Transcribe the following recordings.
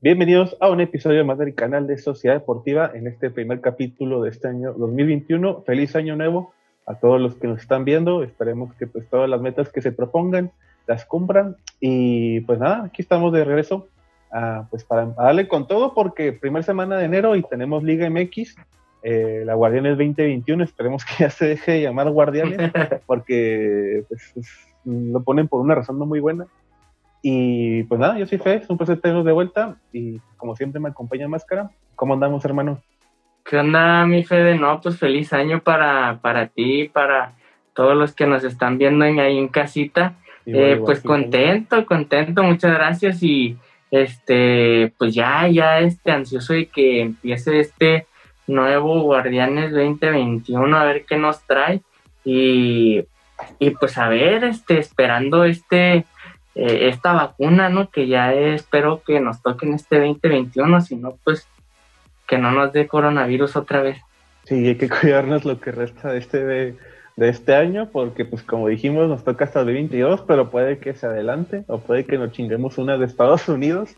Bienvenidos a un episodio más del canal de Sociedad Deportiva en este primer capítulo de este año 2021. Feliz año nuevo a todos los que nos están viendo. Esperemos que pues todas las metas que se propongan las cumplan. Y pues nada, aquí estamos de regreso pues para darle con todo porque primera semana de enero y tenemos Liga MX. Eh, la Guardianes 2021, esperemos que ya se deje de llamar Guardianes porque pues, lo ponen por una razón no muy buena. Y pues nada, yo soy Fe, es un placer tenerlos de vuelta y como siempre me acompaña Máscara. ¿Cómo andamos, hermano? ¿Qué onda, mi Fede? No, pues feliz año para, para ti, para todos los que nos están viendo en, ahí en casita. Eh, pues contento, contento, muchas gracias y este, pues ya, ya este ansioso de que empiece este nuevo Guardianes 2021, a ver qué nos trae y, y pues a ver, este, esperando este eh, esta vacuna, ¿no? Que ya espero que nos toque en este 2021, si no, pues que no nos dé coronavirus otra vez. Sí, hay que cuidarnos lo que resta de este, de, este año, porque pues como dijimos, nos toca hasta el 2022, pero puede que se adelante, o puede que nos chinguemos una de Estados Unidos.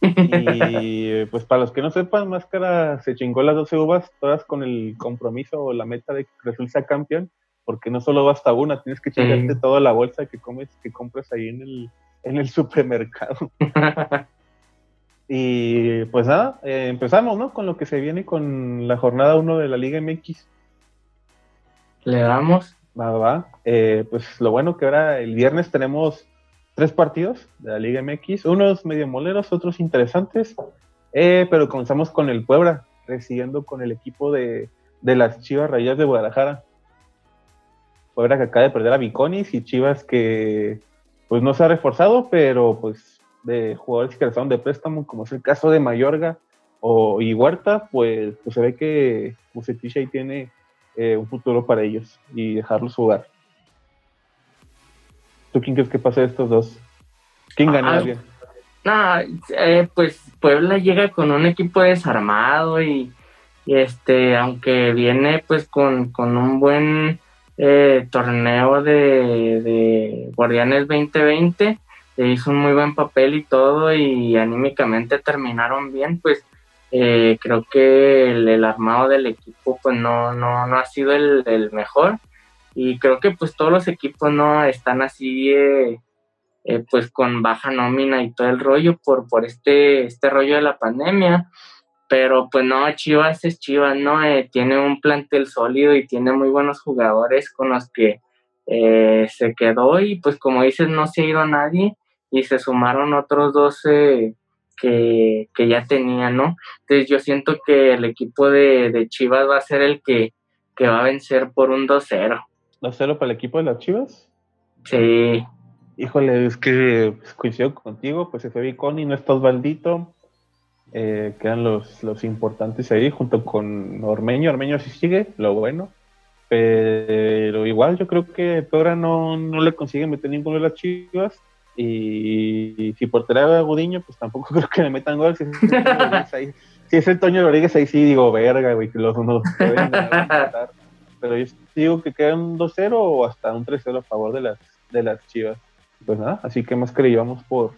Y pues para los que no sepan, Máscara se chingó las 12 uvas, todas con el compromiso o la meta de que resulte campeón porque no solo basta una, tienes que chingarte toda la bolsa que comes, que compras ahí en el, en el supermercado. y pues nada, eh, empezamos, ¿no? Con lo que se viene con la jornada 1 de la Liga MX. Le damos. Va, va. Eh, pues lo bueno que ahora el viernes tenemos tres partidos de la Liga MX, unos medio moleros, otros interesantes, eh, pero comenzamos con el Puebla, recibiendo con el equipo de, de las Chivas Rayas de Guadalajara. Puebla que acaba de perder a Viconis y Chivas que pues no se ha reforzado, pero pues de jugadores que regresaron de préstamo, como es el caso de Mayorga o, y Huerta, pues, pues se ve que Bucetich ahí tiene eh, un futuro para ellos y dejarlos jugar. ¿Tú quién crees que pase de estos dos? ¿Quién gana? Ah, no, eh, pues Puebla llega con un equipo desarmado y, este, aunque viene pues con, con un buen eh, torneo de, Guardianes 2020, hizo un muy buen papel y todo y anímicamente terminaron bien, pues eh, creo que el, armado del equipo pues no, no, no ha sido el, mejor y creo que pues todos los equipos no están así eh, pues con baja nómina y todo el rollo por, por este, este rollo de la pandemia pero pues no, Chivas es Chivas, ¿no? Eh, tiene un plantel sólido y tiene muy buenos jugadores con los que eh, se quedó y pues como dices, no se ha ido nadie y se sumaron otros 12 que, ya tenían, ¿no? Entonces yo siento que el equipo de, Chivas va a ser el que, va a vencer por un 2-0. ¿2-0 para el equipo de las Chivas? Sí. Híjole, es que pues, coincido contigo, pues se fue Viconi, no está Osvaldito eh, quedan los, los importantes ahí, junto con Ormeño. Ormeño sí sigue, lo bueno. Pero igual yo creo que Peora no, no le consigue meter ninguno de las chivas. Y, si por tener a Gudiño, pues tampoco creo que le metan gol. Si es el Toño Rodríguez, ahí, sí digo, verga, güey, que los unos pueden Pero yo digo que queda un 2-0 o hasta un 3-0 a favor de las, de las chivas. Pues nada, así que más que le llevamos por,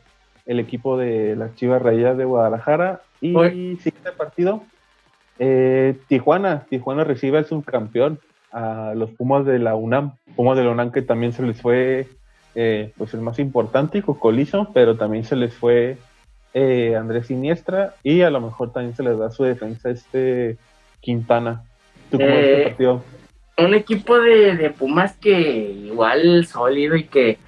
el equipo de las Chivas Rayadas de Guadalajara. Y siguiente partido, eh, Tijuana. Tijuana recibe al subcampeón, a los Pumas de la UNAM. Pumas de la UNAM que también se les fue eh, pues el más importante Cocolizo, pero también se les fue eh, Andrés Siniestra y a lo mejor también se les da su defensa este Quintana. ¿Tú cómo este partido? Un equipo de, de Pumas que igual sólido y que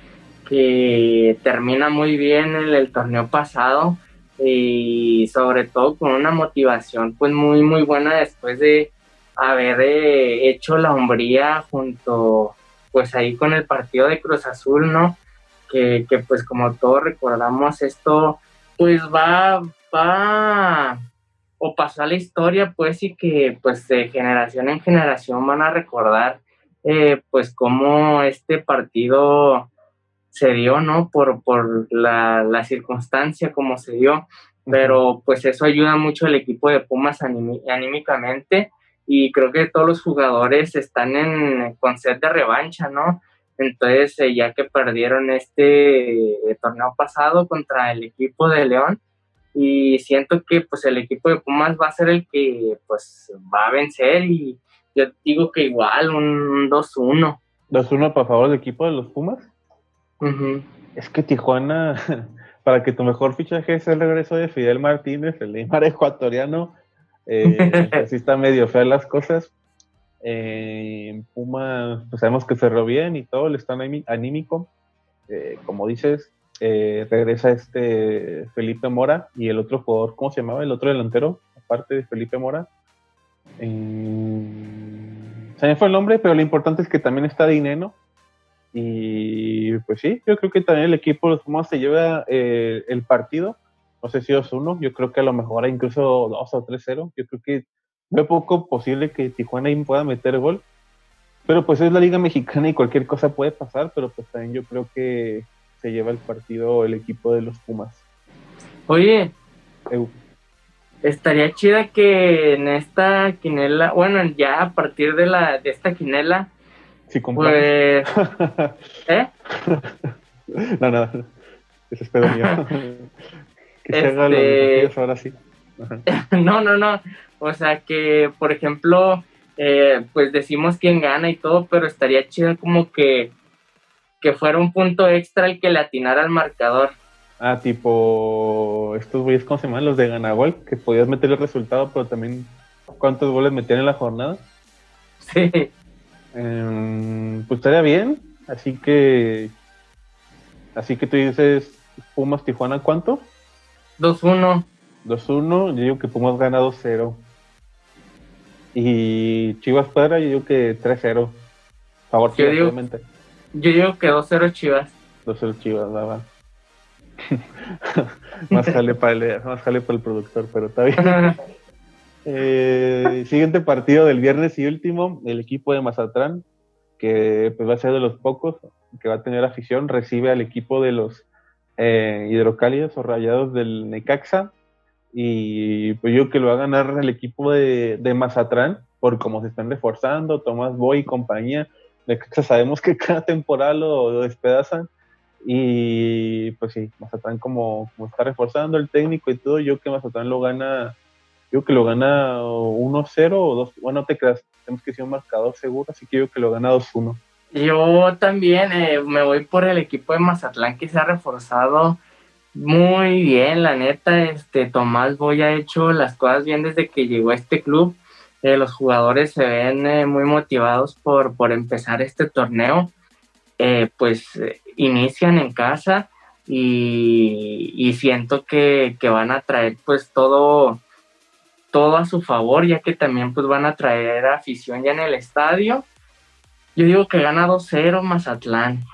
que termina muy bien en el torneo pasado y sobre todo con una motivación pues muy muy buena después de haber eh, hecho la hombría junto pues ahí con el partido de Cruz Azul, ¿no? Que, pues como todos recordamos esto pues va, va o pasó a la historia pues y que pues de generación en generación van a recordar eh, pues cómo este partido se dio, ¿no? Por, por la, circunstancia como se dio, pero pues eso ayuda mucho al equipo de Pumas anímicamente y creo que todos los jugadores están en con sed de revancha, ¿no? Entonces, eh, ya que perdieron este eh, torneo pasado contra el equipo de León, y siento que pues el equipo de Pumas va a ser el que pues va a vencer y yo digo que igual un 2-1. 2-1 para favor del equipo de los Pumas. Es que Tijuana, para que tu mejor fichaje es el regreso de Fidel Martínez, el Neymar ecuatoriano, eh, así está medio fea las cosas. Eh, Pumas, pues sabemos que cerró bien y todo, el están anímico. Eh, como dices, eh, regresa este Felipe Mora y el otro jugador, ¿cómo se llamaba? El otro delantero, aparte de Felipe Mora. Se me fue el nombre, pero lo importante es que también está Dineno. Y pues sí, yo creo que también el equipo de los Pumas se lleva eh, el partido. No sé si es uno, yo creo que a lo mejor incluso 2 o 3-0. Yo creo que es poco posible que Tijuana pueda meter gol. Pero pues es la Liga Mexicana y cualquier cosa puede pasar, pero pues también yo creo que se lleva el partido el equipo de los Pumas. Oye, estaría chida que en esta quinela, bueno, ya a partir de la de esta quinela, sí, pues, ¿eh? no, no, eso es pedo mío. que se haga los este, ahora sí. no, no, no. O sea que, por ejemplo, eh, pues decimos quién gana y todo, pero estaría chido como que que fuera un punto extra el que le atinara al marcador. Ah, tipo estos güeyes, ¿cómo se llaman? Los de Ganagol, que podías meter el resultado, pero también cuántos goles metían en la jornada. Sí. Em, pues estaría bien, así que. Así que tú dices, Pumas Tijuana, ¿cuánto? 2-1. 2-1, yo digo que Pumas gana 2-0. Y Chivas fuera, yo digo que 3-0. Favor, yo obviamente. Yo digo que 2-0 Chivas. 2-0 Chivas, va, más, jale para el, más jale para el productor, pero está bien. Eh, siguiente partido del viernes y último, el equipo de Mazatlán, que pues, va a ser de los pocos que va a tener afición, recibe al equipo de los eh, hidrocálidos o rayados del Necaxa. Y pues yo que lo va a ganar el equipo de, de por cómo se están reforzando, Tomás Boy y compañía sabemos que cada temporada lo, despedazan. Y pues sí, Mazatlán como, como, está reforzando el técnico y todo, yo que Mazatlán lo gana, yo que lo gana 1-0 o 2, bueno, no te creas, tenemos que ser un marcador seguro, así que yo que lo gana 2-1. Yo también eh, me voy por el equipo de Mazatlán que se ha reforzado muy bien, la neta, este Tomás Boy ha hecho las cosas bien desde que llegó a este club eh, los jugadores se ven eh, muy motivados por, por, empezar este torneo. Pues inician en casa y, siento que, van a traer pues todo, todo a su favor, ya que también pues van a traer afición ya en el estadio. Yo digo que gana 2-0 Mazatlán.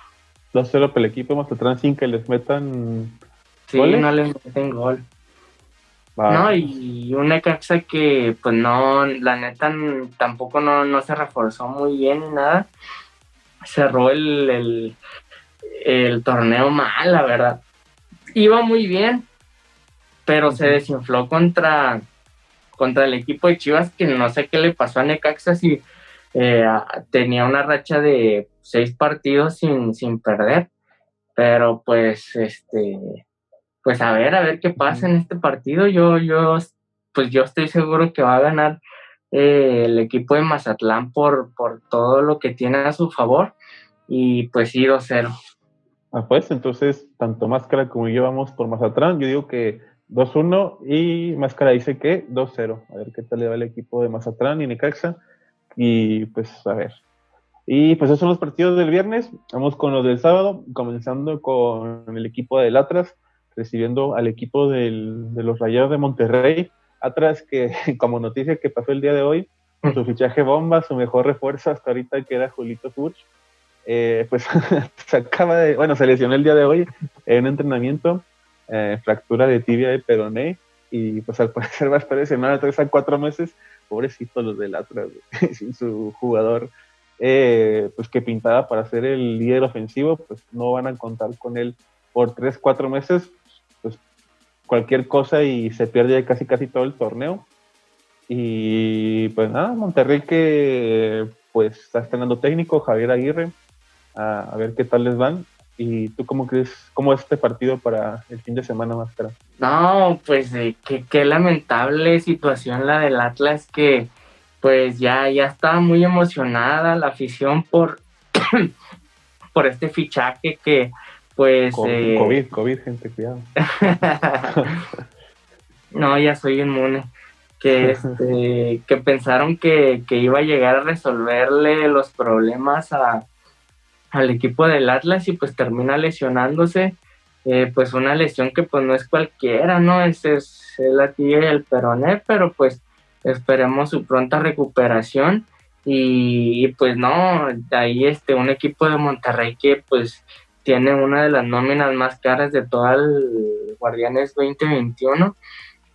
2-0 para el equipo Mazatlán sin que les metan. Sí, no les meten gol. No, y un Necaxa que, pues no, la neta tampoco no, se reforzó muy bien ni nada. Cerró el, el, torneo mal, la verdad. Iba muy bien, pero se desinfló contra, contra el equipo de Chivas, que no sé qué le pasó a Necaxa si eh, tenía una racha de seis partidos sin, sin perder. Pero pues, este, pues a ver, a ver qué pasa en este partido. Yo, yo, pues yo estoy seguro que va a ganar eh, el equipo de Mazatlán por, por todo lo que tiene a su favor. Y pues sí, 2-0. Ah, pues entonces, tanto Máscara como yo vamos por Mazatlán. Yo digo que 2-1 y Máscara dice que 2-0. A ver qué tal le va el equipo de Mazatlán y Necaxa. Y pues a ver. Y pues esos son los partidos del viernes. Vamos con los del sábado, comenzando con el equipo del Atlas recibiendo al equipo del, de los Rayados de Monterrey. Atrás que, como noticia que pasó el día de hoy, su fichaje bomba, su mejor refuerzo hasta ahorita que era Julito Furch, eh, pues se acaba de, bueno, se lesionó el día de hoy en entrenamiento, eh, fractura de tibia de peroné, y pues al parecer va a estar lesionado tres a cuatro meses, pobrecito los del Atlas, sin su jugador, eh, pues que pintaba para ser el líder ofensivo, pues no van a contar con él por tres, cuatro meses, cualquier cosa y se pierde casi casi todo el torneo. Y pues nada, Monterrey que pues está estrenando técnico, Javier Aguirre, a, ver qué tal les van. ¿Y tú cómo crees, cómo es este partido para el fin de semana, Máscara? No, pues eh, qué, lamentable situación la del Atlas que pues ya, ya estaba muy emocionada la afición por, por este fichaje que pues... COVID, eh, COVID, COVID, gente, cuidado. no, ya soy inmune. Que, este, que pensaron que, que, iba a llegar a resolverle los problemas a, al equipo del Atlas y pues termina lesionándose. Eh, pues una lesión que pues no es cualquiera, ¿no? Es, es la tía y el peroné, pero pues esperemos su pronta recuperación y, pues no, ahí este, un equipo de Monterrey que pues tiene una de las nóminas más caras de todo el Guardianes 2021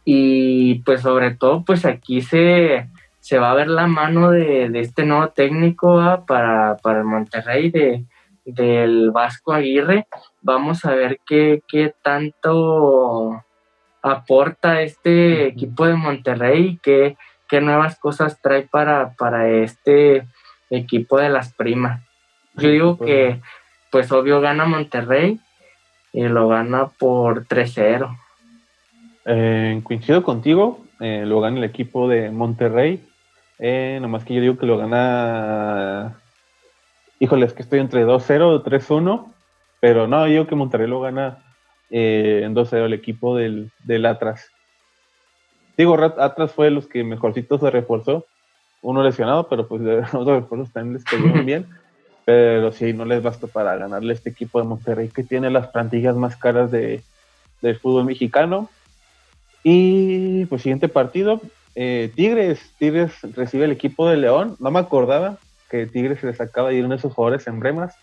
y pues sobre todo pues aquí se, se va a ver la mano de, este nuevo técnico para, para el Monterrey de, del Vasco Aguirre. Vamos a ver qué, qué tanto aporta este equipo de Monterrey, qué, qué nuevas cosas trae para, para este equipo de las primas. Yo digo que, pues obvio, gana Monterrey y lo gana por 3-0. Eh, coincido contigo, eh, lo gana el equipo de Monterrey. Eh, nomás que yo digo que lo gana. Híjole, es que estoy entre 2-0 o 3-1. Pero no, yo digo que Monterrey lo gana en 2-0 el equipo del, del Atlas. Digo, Atlas fue de los que mejorcito se reforzó. Uno lesionado, pero pues los otros refuerzos también les cayeron bien. Pero sí, no les basta para ganarle a este equipo de Monterrey que tiene las plantillas más caras de, del fútbol mexicano. Y pues siguiente partido, eh, Tigres. Tigres recibe el equipo de León. No me acordaba que Tigres se les acaba de ir uno de esos jugadores en remas.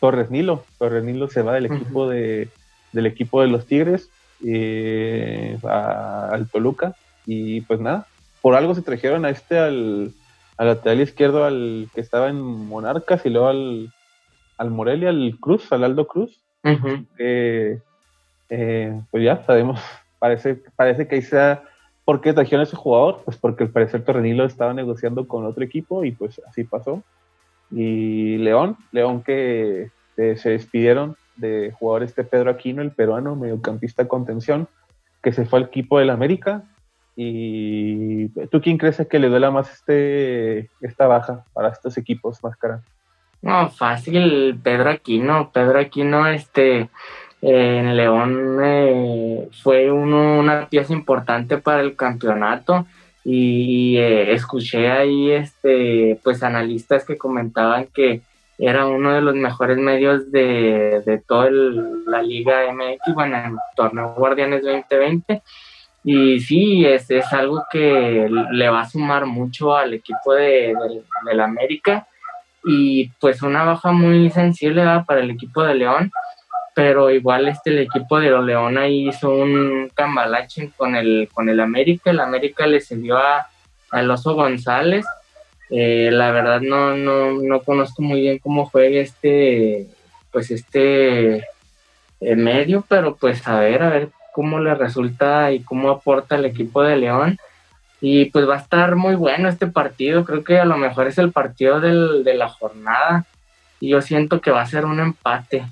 Torres Nilo. Torres Nilo se va del equipo de, del equipo de los Tigres eh, al Toluca. Y pues nada, por algo se trajeron a este al, lateral izquierdo, al que estaba en Monarcas y luego al, al Morelia, al Cruz, al Aldo Cruz. Eh, pues ya sabemos, parece, parece que ahí sea. ¿Por qué trajeron a ese jugador? Pues porque al parecer Torrenilo estaba negociando con otro equipo y pues así pasó. Y León, León que se despidieron de jugador este Pedro Aquino, el peruano, mediocampista contención, que se fue al equipo del América, ¿Y tú quién crees que le duela más este, esta baja para estos equipos más caras? No, fácil, Pedro Aquino. Pedro Aquino, este, en León eh, fue una pieza importante para el campeonato y, eh, escuché ahí, este, pues analistas que comentaban que era uno de los mejores medios de, de toda la Liga MX, bueno, en el torneo Guardianes 2020 y sí, es, es algo que le va a sumar mucho al equipo de, del América. Y pues una baja muy sensible para el equipo de León, pero igual este el equipo de León ahí hizo un cambalache con el, con el América, el América le cedió a, al Oso González, eh, la verdad no, no, no conozco muy bien cómo juega este, pues este eh, medio, pero pues a ver, a ver cómo le resulta y cómo aporta el equipo de León. Y pues va a estar muy bueno este partido. Creo que a lo mejor es el partido de la jornada. Y yo siento que va a ser un empate.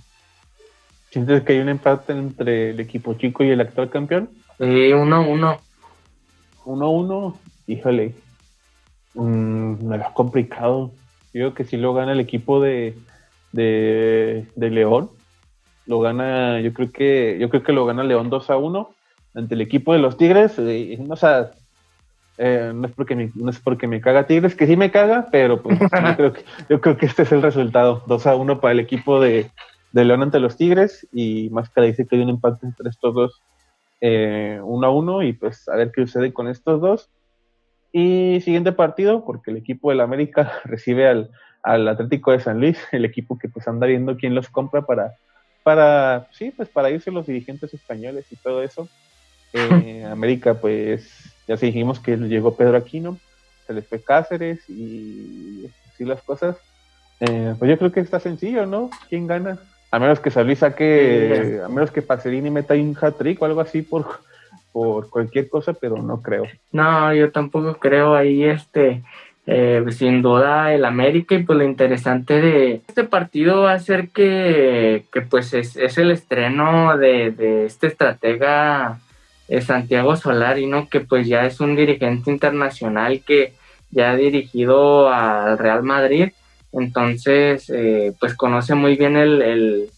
¿Sientes que hay un empate entre el equipo chico y el actual campeón? Sí, 1-1. 1-1, híjole. Mm, me lo complicado. Yo creo que si lo gana el equipo de, de, de León lo gana, yo creo que, yo creo que lo gana León 2 a 1 ante el equipo de los Tigres. Eh, o sea, eh, no, es porque me, no es porque me caga Tigres, que sí me caga, pero pues yo, creo que, yo creo que este es el resultado. 2 a 1 para el equipo de, de León ante los Tigres y más que dice que hay un empate entre estos dos, eh, 1 a 1 y pues a ver qué sucede con estos dos. Y siguiente partido, porque el equipo del América recibe al, al Atlético de San Luis, el equipo que pues anda viendo quién los compra para para, sí, pues para irse los dirigentes españoles y todo eso. Eh, América, pues ya se dijimos que llegó Pedro Aquino, se les fue Cáceres y así las cosas. Eh, pues yo creo que está sencillo, ¿no? ¿Quién gana? A menos que San saque, a menos que Pacerini meta un hat-trick o algo así por, por cualquier cosa, pero no creo. No, yo tampoco creo ahí este eh, sin duda el América y pues lo interesante de este partido va a ser que, pues es, el estreno de, este estratega Santiago Solari, ¿no? Que pues ya es un dirigente internacional que ya ha dirigido al Real Madrid, entonces eh, pues conoce muy bien el,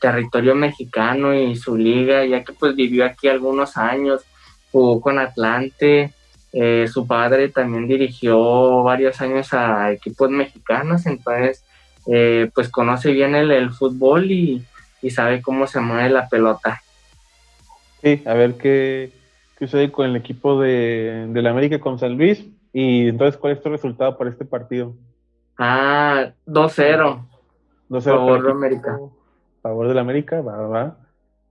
territorio mexicano y su liga, ya que pues vivió aquí algunos años, jugó con Atlante, eh, su padre también dirigió varios años a equipos mexicanos, entonces eh, pues conoce bien el, fútbol y, sabe cómo se mueve la pelota. Sí, a ver qué, qué sucede con el equipo de, de la América con San Luis. Y entonces, ¿cuál es tu resultado para este partido? Ah, 2-0. 2-0. Favor de América. Favor de la América, va, va.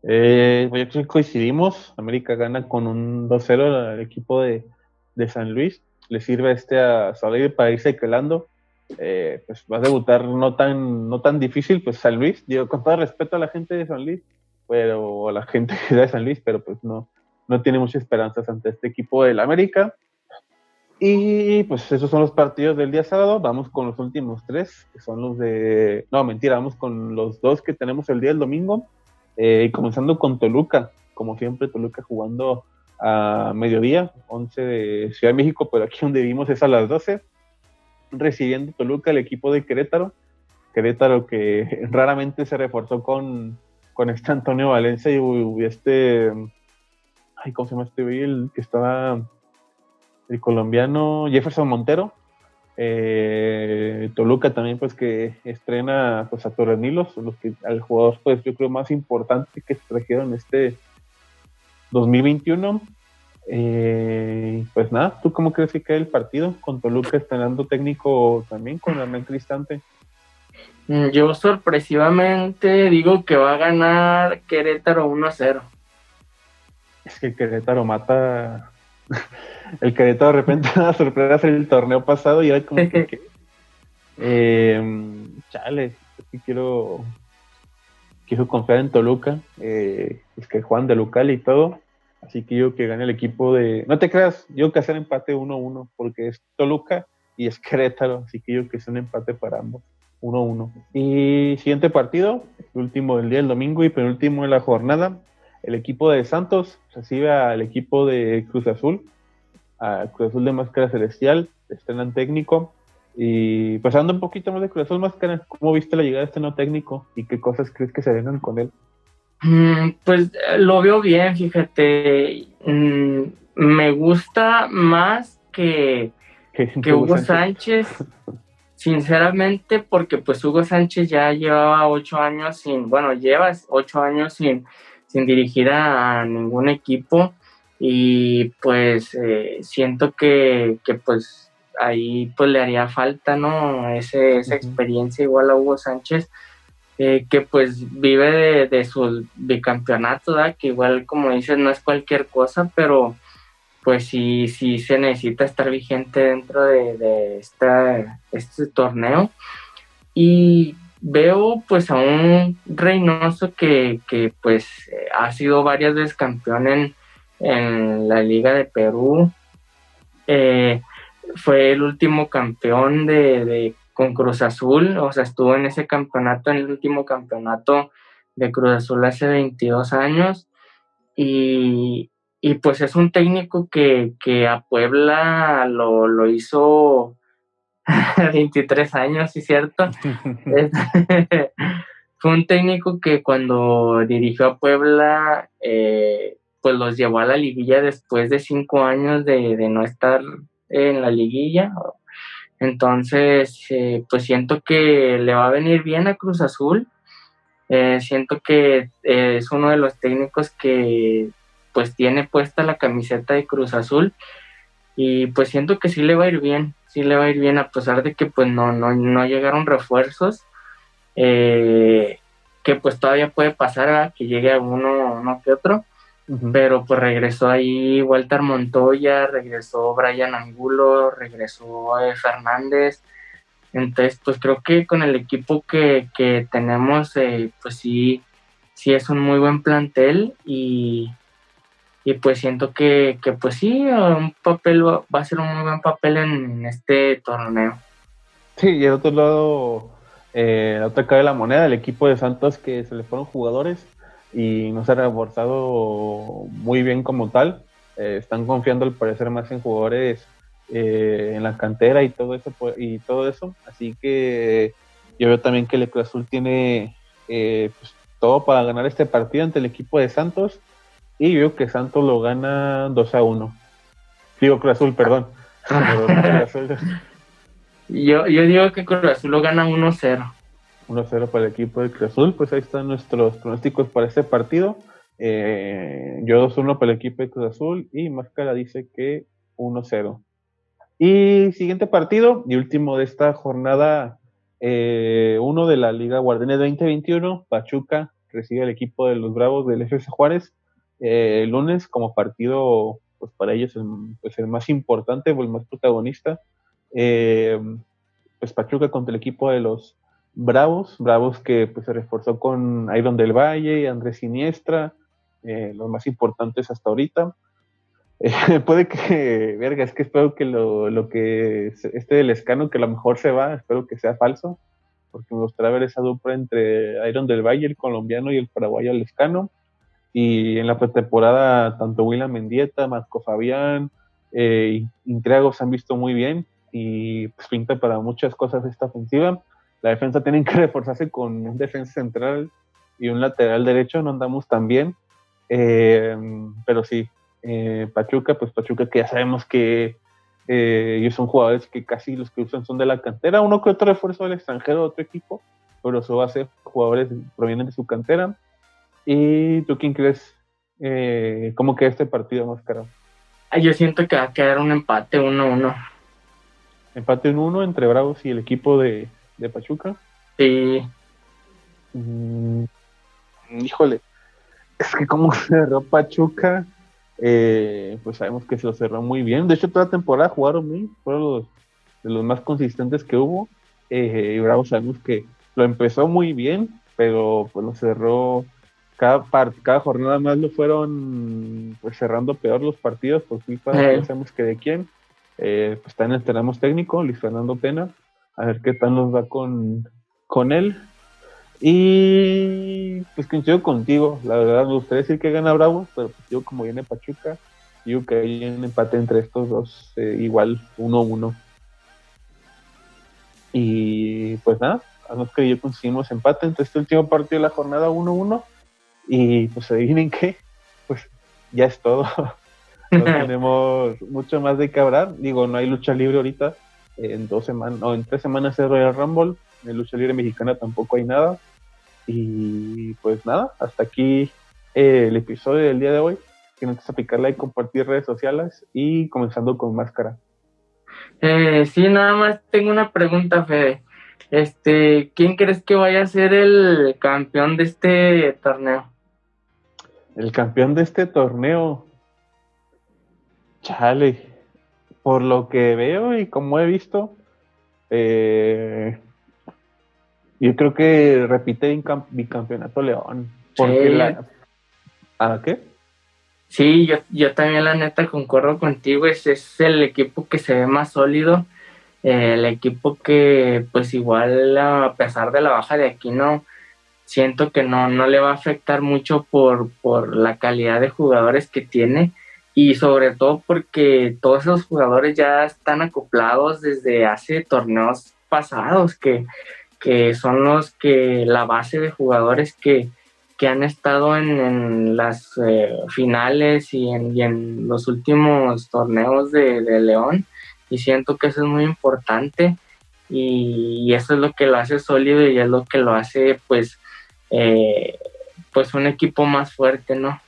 Eh, pues yo creo que coincidimos. América gana con un 2-0 al equipo de, de, San Luis. Le sirve este a salir para irse quedando. Eh, pues va a debutar no tan, no tan difícil, pues San Luis. Digo, con todo respeto a la gente de San Luis, pero a la gente de San Luis, pero pues no, no tiene muchas esperanzas ante este equipo del América. Y pues esos son los partidos del día sábado. Vamos con los últimos tres, que son los de... No, mentira, vamos con los dos que tenemos el día del domingo. Eh, y comenzando con Toluca, como siempre, Toluca jugando a mediodía, 11 de Ciudad de México, pero aquí donde vivimos es a las 12. Recibiendo Toluca el equipo de Querétaro. Querétaro que raramente se reforzó con, con este Antonio Valencia y, este... Ay, ¿cómo se llama este El que estaba el colombiano Jefferson Montero. Eh, Toluca también, pues que estrena pues, a Torrenilos, los que al jugador, pues yo creo más importante que se trajeron este 2021. Eh, pues nada, ¿tú cómo crees que cae el partido con Toluca estrenando técnico también con Hernán Cristante? Mm, yo sorpresivamente digo que va a ganar Querétaro 1-0. Es que Querétaro mata el Querétaro de repente una sorpresa en el torneo pasado y era como que, eh, chale, quiero quiero confiar en Toluca, eh, es que Juan de local y todo, así que yo que gane el equipo de, no te creas, yo que hacer empate 1-1, porque es Toluca y es Querétaro, así que yo que es un empate para ambos. 1-1. Y siguiente partido, último del día del domingo y penúltimo de la jornada, el equipo de Santos recibe al equipo de Cruz Azul a Cruz Azul de Máscara Celestial, estrenan técnico. Y pasando un poquito más de Cruz Azul Máscara, ¿cómo viste la llegada de este no técnico y qué cosas crees que se vengan con él? Mm, pues lo veo bien, fíjate. Mm, me gusta más que, que Hugo Sánchez? sinceramente, porque pues Hugo Sánchez ya llevaba ocho años sin, bueno, lleva ocho años sin, sin dirigir a ningún equipo y pues eh, siento que, pues ahí pues le haría falta, ¿no? Ese, esa experiencia igual a Hugo Sánchez, eh, que pues vive de, de su bicampeonato, que igual como dices no es cualquier cosa, pero pues sí, sí se necesita estar vigente dentro de, de esta, este torneo. Y veo pues a un Reynoso que, que pues ha sido varias veces campeón en, en la Liga de Perú. Eh, fue el último campeón de, con Cruz Azul, o sea, estuvo en ese campeonato, en el último campeonato de Cruz Azul hace 22 años. Y, pues es un técnico que, a Puebla lo, lo hizo 23 años, ¿sí cierto? Fue un técnico que cuando dirigió a Puebla eh, pues los llevó a la liguilla después de cinco años de, no estar en la liguilla. Entonces, eh, pues siento que le va a venir bien a Cruz Azul. Eh, siento que eh, es uno de los técnicos que pues tiene puesta la camiseta de Cruz Azul y pues siento que sí le va a ir bien, sí le va a ir bien a pesar de que pues no, no, no llegaron refuerzos, que pues todavía puede pasar a que llegue alguno uno que otro, pero pues regresó ahí Walter Montoya, regresó Brian Angulo, regresó eh, Fernández. Entonces, pues creo que con el equipo que, tenemos, eh, pues sí, sí es un muy buen plantel y, pues siento que, pues sí, un papel va a ser un muy buen papel en, este torneo. Sí, y el otro lado, eh, la otra cara de la moneda, el equipo de Santos que se le fueron jugadores, y no se ha reforzado muy bien como tal. Eh, están confiando al parecer más en jugadores eh, en la cantera y todo eso pues, y todo eso. Así que yo veo también que el Cruz Azul tiene eh, pues, todo para ganar este partido ante el equipo de Santos y veo que Santos lo gana 2 a 1. Digo Cruz Azul, perdón. yo, yo digo que Cruz Azul lo gana 1-0. 1-0 para el equipo de Cruz Azul. Pues ahí están nuestros pronósticos para este partido. Eh, yo 2-1 para el equipo de Cruz Azul y Máscara dice que 1-0. Y siguiente partido y último de esta jornada eh, uno de la Liga Guardianes 2021, Pachuca recibe el equipo de los Bravos del FC Juárez eh, el lunes como partido, pues para ellos el, pues el más importante o el más protagonista. pues Pachuca contra el equipo de los Bravos, Bravos que pues, se reforzó con Iron del Valle, Andrés Siniestra, eh, los más importantes hasta ahorita. Eh, puede que, verga, es que espero que lo, lo, que este del escano, que a lo mejor se va, espero que sea falso, porque me gustaría ver esa dupla entre Iron del Valle, el colombiano, y el paraguayo Lescano. Y en la pretemporada, tanto William Mendieta, Marco Fabián, eh, han visto muy bien y pues, pinta para muchas cosas esta ofensiva la defensa tiene que reforzarse con un defensa central y un lateral derecho, no andamos tan bien. Eh, pero sí, eh, Pachuca, pues Pachuca que ya sabemos que eh, ellos son jugadores que casi los que usan son de la cantera, uno que otro refuerzo del extranjero de otro equipo, pero eso va a ser jugadores provienen de su cantera. ¿Y tú quién crees? ¿Cómo queda este partido más caro? Yo siento que va a quedar un empate 1-1. Empate 1-1 entre Bravos y el equipo de, de Pachuca. Sí. Mm, híjole, es que como cerró Pachuca, eh, pues sabemos que se lo cerró muy bien. De hecho, toda la temporada jugaron bien, fueron los, de los más consistentes que hubo. Eh, y Bravo sabemos que lo empezó muy bien, pero pues lo cerró cada, cada jornada más lo fueron pues cerrando peor los partidos por FIFA, no sabemos que de quién. Eh, pues también tenemos técnico, Luis Fernando Pena, a ver qué tal nos va con, con él. Y pues coincido contigo, la verdad me gustaría decir que gana Bravo, pero pues yo como viene Pachuca, digo que hay un empate entre estos dos, eh, igual 1-1. Y pues nada, a los que yo conseguimos empate entre este último partido de la jornada 1-1. Y pues adivinen qué, pues ya es todo. no tenemos mucho más de que hablar. Digo, no hay lucha libre ahorita, en dos semanas, o en tres semanas es Royal Rumble, en lucha libre mexicana tampoco hay nada. Y pues nada, hasta aquí eh, el episodio del día de hoy. Que no te picarla y compartir redes sociales y comenzando con máscara. Eh, sí, nada más tengo una pregunta, Fede. Este, ¿quién crees que vaya a ser el campeón de este torneo? El campeón de este torneo. Chale por lo que veo y como he visto, eh, yo creo que repite bicampeonato León. Porque ¿A qué? Sí, yo, yo también la neta concuerdo contigo, ese es el equipo que se ve más sólido, eh, el equipo que pues igual a pesar de la baja de aquí no siento que no, no le va a afectar mucho por, por la calidad de jugadores que tiene y sobre todo porque todos esos jugadores ya están acoplados desde hace torneos pasados, que, son los que la base de jugadores que, han estado en, las eh, finales y en, los últimos torneos de, León y siento que eso es muy importante y, eso es lo que lo hace sólido y es lo que lo hace pues eh, pues un equipo más fuerte, ¿no?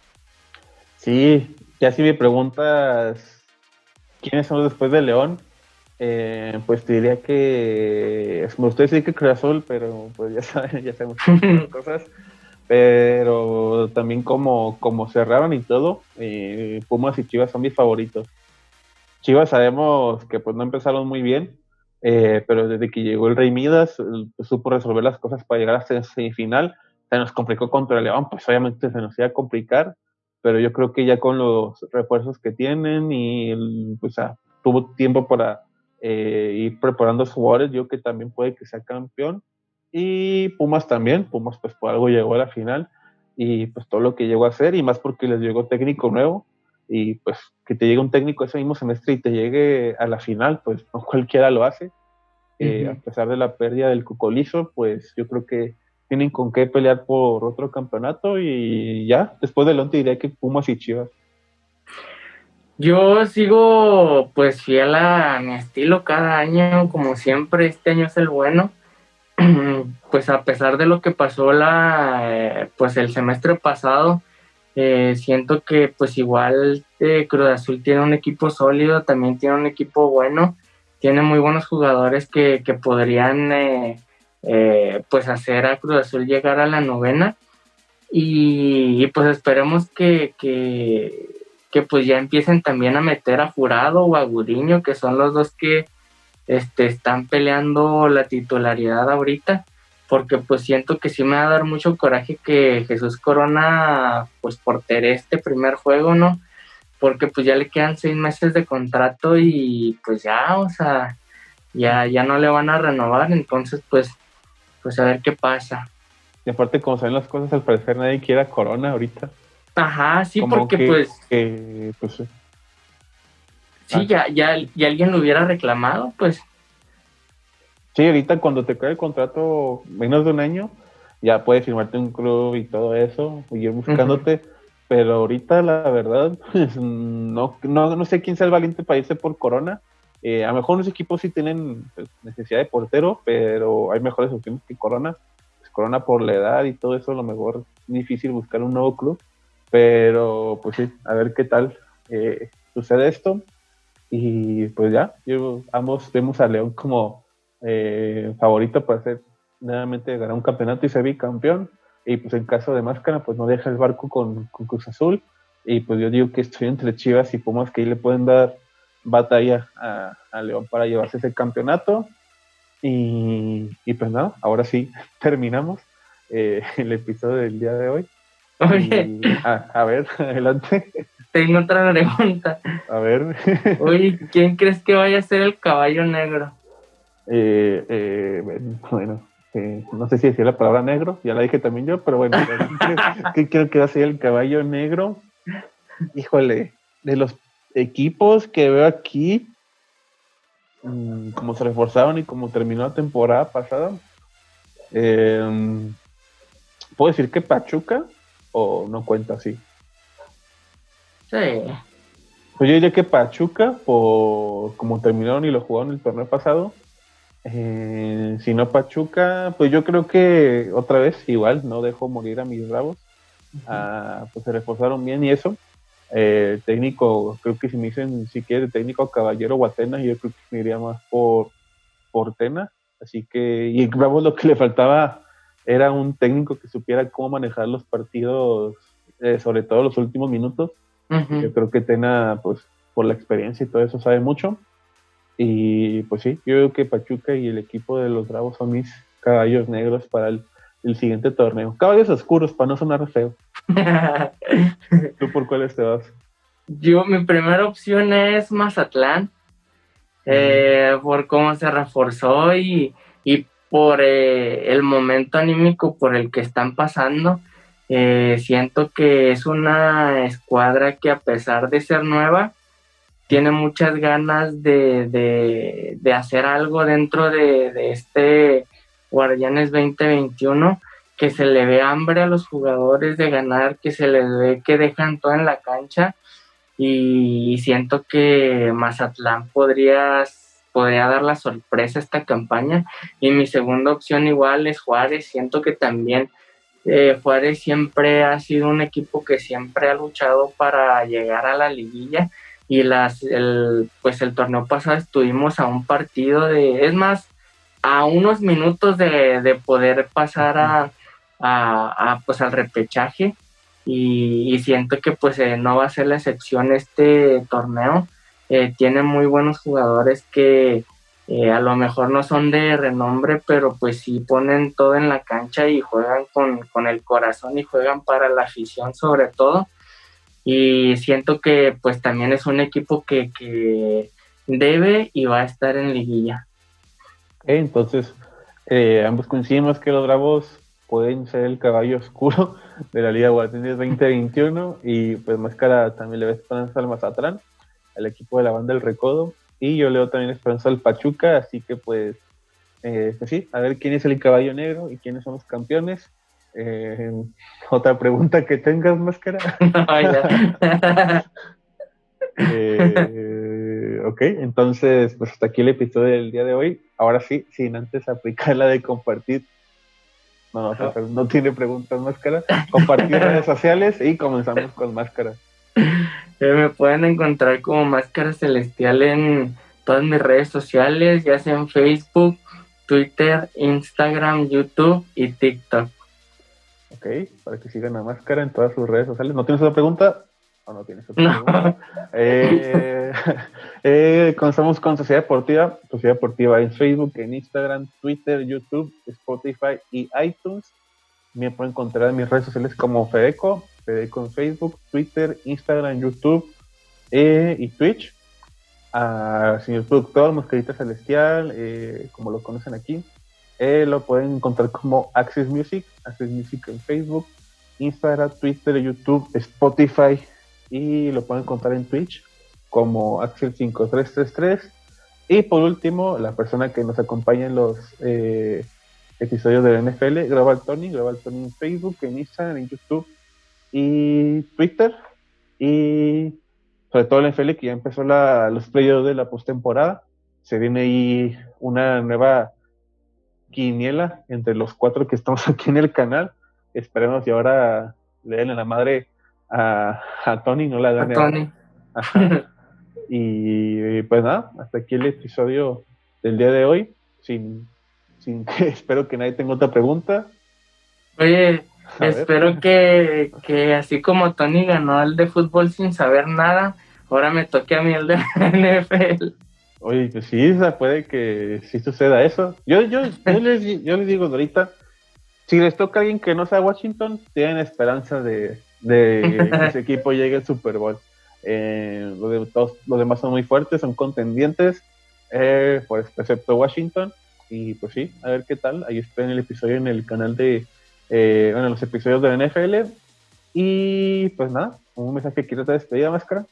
Sí, ya si me preguntas quiénes son después de León, eh, pues te diría que me gustaría decir que Cruz Azul, pero pues ya saben, ya sabemos cosas. Pero también como, como cerraron y todo, eh, Pumas y Chivas son mis favoritos. Chivas sabemos que pues no empezaron muy bien, eh, pero desde que llegó el Rey Midas pues, supo resolver las cosas para llegar esa semifinal. Se nos complicó contra el León, pues obviamente se nos iba a complicar pero yo creo que ya con los refuerzos que tienen y pues ah, tuvo tiempo para eh, ir preparando a jugadores, yo que también puede que sea campeón. Y Pumas también, Pumas pues por algo llegó a la final. y pues todo lo que llegó a hacer y más porque les llegó técnico nuevo y pues que te llegue un técnico ese mismo semestre y te llegue a la final, pues no cualquiera lo hace. Eh, a pesar de la pérdida del Cocolizo, pues yo creo que tienen con qué pelear por otro campeonato y ya, después de León te diré que Pumas y Chivas. Yo sigo pues fiel a mi estilo cada año, como siempre, este año es el bueno. Pues a pesar de lo que pasó la pues el semestre pasado, eh, siento que pues igual eh, Cruz Azul tiene un equipo sólido, también tiene un equipo bueno, tiene muy buenos jugadores que, que podrían eh, pues hacer a Cruz Azul llegar a la novena. Y, pues esperemos que, que, pues ya empiecen también a meter a Jurado o a Gudiño, que son los dos que este, están peleando la titularidad ahorita, porque pues siento que sí me va a dar mucho coraje que Jesús Corona pues porter este primer juego, ¿no? Porque pues ya le quedan seis meses de contrato y pues ya, o sea, ya, ya no le van a renovar, entonces pues pues a ver qué pasa. Y aparte, como saben las cosas, al parecer nadie quiere a Corona ahorita. Ajá, sí, porque pues... pues sí, ah. ya, ya, ya alguien lo hubiera reclamado, pues. Sí, ahorita cuando te cae el contrato menos de un año, ya puedes firmarte un club y todo eso, y ir buscándote. Pero ahorita, la verdad, pues, no, no, no sé quién sea el valiente para irse por Corona. Eh, a lo mejor los equipos sí tienen pues, necesidad de portero, pero hay mejores opciones que Corona. Pues, Corona por la edad y todo eso, a lo mejor es difícil buscar un nuevo club. Pero pues sí, a ver qué tal eh, sucede esto. Y pues ya, yo, ambos vemos a León como eh, favorito para hacer nuevamente ganar un campeonato y ser bicampeón. Y pues en caso de máscara, pues no deja el barco con, con Cruz Azul. Y pues yo digo que estoy entre Chivas y Pumas que ahí le pueden dar batalla a, León para llevarse ese campeonato. Y, pues nada, ahora sí terminamos eh, el episodio del día de hoy. Oye, a, ver, adelante. Tengo otra pregunta. A ver. Oye, ¿quién crees que vaya a ser el caballo negro? Eh, eh, bueno, no sé si decía la palabra negro, ya la dije también yo, pero bueno, ¿qué creo que va a ser el caballo negro? Híjole, de los equipos que veo aquí, mm, como se reforzaron y como terminó la temporada pasada, em, ¿puedo decir que Pachuca o no cuenta así? Sí. Pues yo diría que Pachuca, por como terminaron y lo jugaron el torneo pasado, eh, si no Pachuca, pues yo creo que otra vez igual no dejo morir a mis bravos. Ah, pues se reforzaron bien y eso. Eh, técnico, creo que si me dicen si quiere técnico Caballero o Atena, yo creo que me iría más por, por Tena. Así que, y vamos, lo que le faltaba era un técnico que supiera cómo manejar los partidos, eh, sobre todo los últimos minutos. Yo creo que Tena, pues, por la experiencia y todo eso, sabe mucho. Y pues sí, yo creo que Pachuca y el equipo de los Bravos son mis caballos negros para el, el siguiente torneo. Caballos oscuros, para no sonar feo. ¿Tú por cuáles te vas? Yo, mi primera opción es Mazatlán, eh, por cómo se reforzó y, por eh, el momento anímico por el que están pasando. Eh, siento que es una escuadra que a pesar de ser nueva, tiene muchas ganas de, hacer algo dentro de, de este Guardianes 2021 que se le ve hambre a los jugadores de ganar, que se les ve que dejan todo en la cancha. Y, siento que Mazatlán podría, podría dar la sorpresa a esta campaña. Y mi segunda opción igual es Juárez, siento que también eh, Juárez siempre ha sido un equipo que siempre ha luchado para llegar a la liguilla. Y las el, pues el torneo pasado estuvimos a un partido de es más a unos minutos de poder pasar a, a, pues al repechaje y, siento que pues eh, no va a ser la excepción este torneo. Eh, tiene muy buenos jugadores que eh, a lo mejor no son de renombre, pero pues sí ponen todo en la cancha y juegan con, el corazón y juegan para la afición sobre todo. Y siento que pues también es un equipo que, que debe y va a estar en liguilla. entonces, ambos coincidimos que los Bravos pueden ser el caballo oscuro de la Liga Guardianes 2021 y pues Máscara también le ve esperanza al Mazatlán, al equipo de la banda del Recodo y yo leo también esperanza al Pachuca, así que pues, eh, pues sí, a ver quién es el caballo negro y quiénes son los campeones. Eh, otra pregunta que tengas, Máscara. eh, ok, entonces pues hasta aquí el episodio del día de hoy. Ahora sí, sin antes aplicar la de compartir no, no, no tiene preguntas máscara. Compartir redes sociales y comenzamos con máscara. Eh, me pueden encontrar como Máscara Celestial en todas mis redes sociales, ya sea en Facebook, Twitter, Instagram, YouTube y TikTok. Ok, para que sigan a Máscara en todas sus redes sociales. ¿No tienes otra pregunta? ¿O no tienes otra pregunta? Eh, eh, con Sociedad Deportiva. Sociedad Deportiva en Facebook, en Instagram, Twitter, YouTube, Spotify y iTunes. Me pueden encontrar en mis redes sociales como Fedeco, Fedeco en Facebook, Twitter, Instagram, YouTube eh, y Twitch. A señor productor, Mosquerita Celestial, eh, como lo conocen aquí, lo pueden encontrar como Access Music, Access Music en Facebook, Instagram, Twitter, YouTube, Spotify y lo pueden encontrar en Twitch como Axel5333. Y por último, la persona que nos acompaña en los eh, episodios de NFL, Global Tony, Global Tony en Facebook, en Instagram, en YouTube y Twitter. Y sobre todo en NFL, que ya empezó la, los playoffs de la postemporada. Se viene ahí una nueva quiniela entre los cuatro que estamos aquí en el canal. Esperemos y ahora le den a la madre a, a Tony, no la gane a Tony. Y pues nada, hasta aquí el episodio del día de hoy. Sin, sin que espero que nadie tenga otra pregunta. Oye, espero que, que, así como Tony ganó el de fútbol sin saber nada, ahora me toque a mí el de NFL. Oye, pues sí, puede que sí suceda eso. Yo, yo, yo, les, yo les digo ahorita, si les toca a alguien que no sea Washington, tienen esperanza de, de que ese equipo llegue al Super Bowl. Eh, los, de, todos, los demás son muy fuertes, son contendientes, eh, pues, excepto Washington. Y pues sí, a ver qué tal. Ahí está en el episodio en el canal de, eh, bueno, los episodios de NFL. Y pues nada, un mensaje que quieres despedir, Máscara.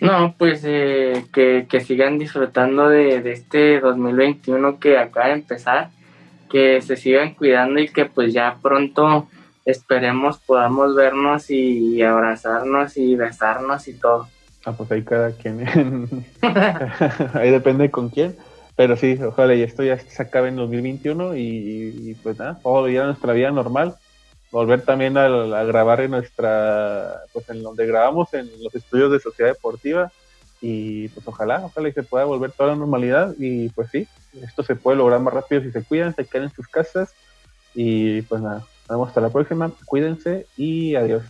No, pues eh, que, que, sigan disfrutando de, de, este 2021 que acaba de empezar, que se sigan cuidando y que pues ya pronto esperemos podamos vernos y abrazarnos y besarnos y todo. Ah, pues ahí cada quien. ahí depende con quién. Pero sí, ojalá y esto ya se acabe en 2021 y, pues nada, volver a nuestra vida normal. Volver también a, grabar en nuestra, pues en donde grabamos, en los estudios de Sociedad Deportiva. Y pues ojalá, ojalá y se pueda volver toda la normalidad. Y pues sí, esto se puede lograr más rápido si se cuidan, se quedan en sus casas. Y pues nada, nos vemos hasta la próxima. Cuídense y adiós.